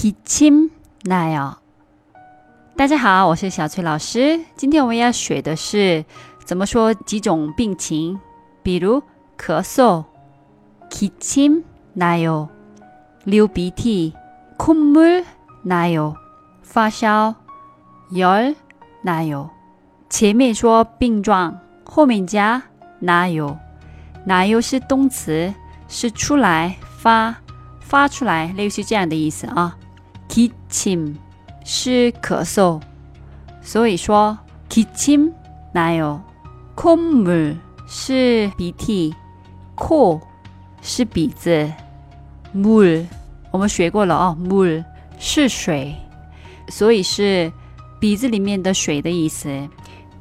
기침나요。大家好，我是小崔老师。今天我们要学的是怎么说几种病情，比如咳嗽，기침나 요； 流鼻涕，콧물나 요； 发烧，열나 요。 前面说病状，后面加나 요。 나 요是动词，是出来发发出来，类似这样的意思啊。 기침是咳嗽，所以说기침나 요。 콧물是鼻涕，코是鼻子，물我们学过了哦，물是水，所以是鼻子里面的水的意思。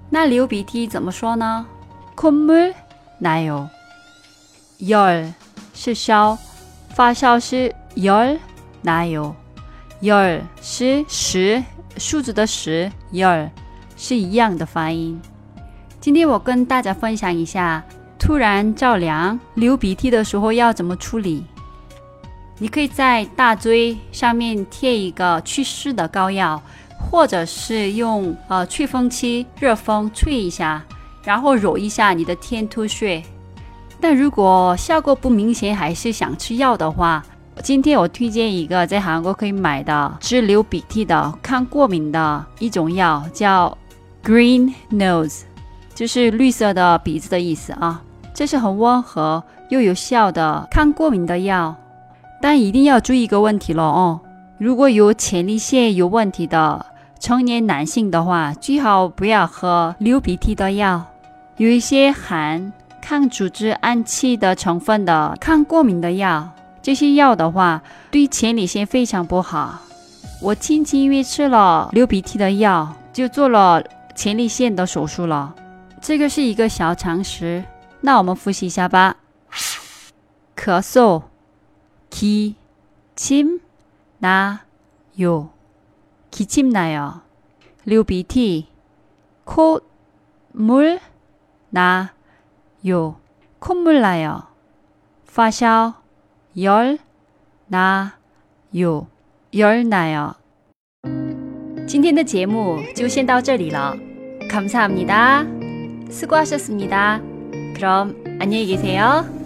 那流鼻涕怎么说呢？콧물나 요。 열是烧，发烧是열나 요。 Your 是十数字的十，열是一样的发音。今天我跟大家分享一下，突然着凉、流鼻涕的时候要怎么处理。你可以在大椎上面贴一个祛湿的膏药，或者是用呃吹风机热风吹一下，然后揉一下你的天突穴。但如果效果不明显，还是想吃药的话，今天我推荐一个在韩国可以买的治流鼻涕的、抗过敏的一种药，叫 Green Nose，就是绿色的鼻子的意思啊。这是很温和又有效的抗过敏的药，但一定要注意一个问题了哦。如果有前列腺有问题的成年男性的话，最好不要喝流鼻涕的药，有一些含抗组织胺气的成分的抗过敏的药。这些药的话，对前列腺非常不好。我亲戚因为吃了流鼻涕的药，就做了前列腺的手术了。这个是一个小常识，那我们复习一下吧。咳嗽，기침나 요， 기침나 요。 流鼻涕，콧물나 요， 콧물나 요。 发烧。 열나요열나 요。 今天的节目就先到这里了。감사합니다수고하셨습니다그럼안녕히계세요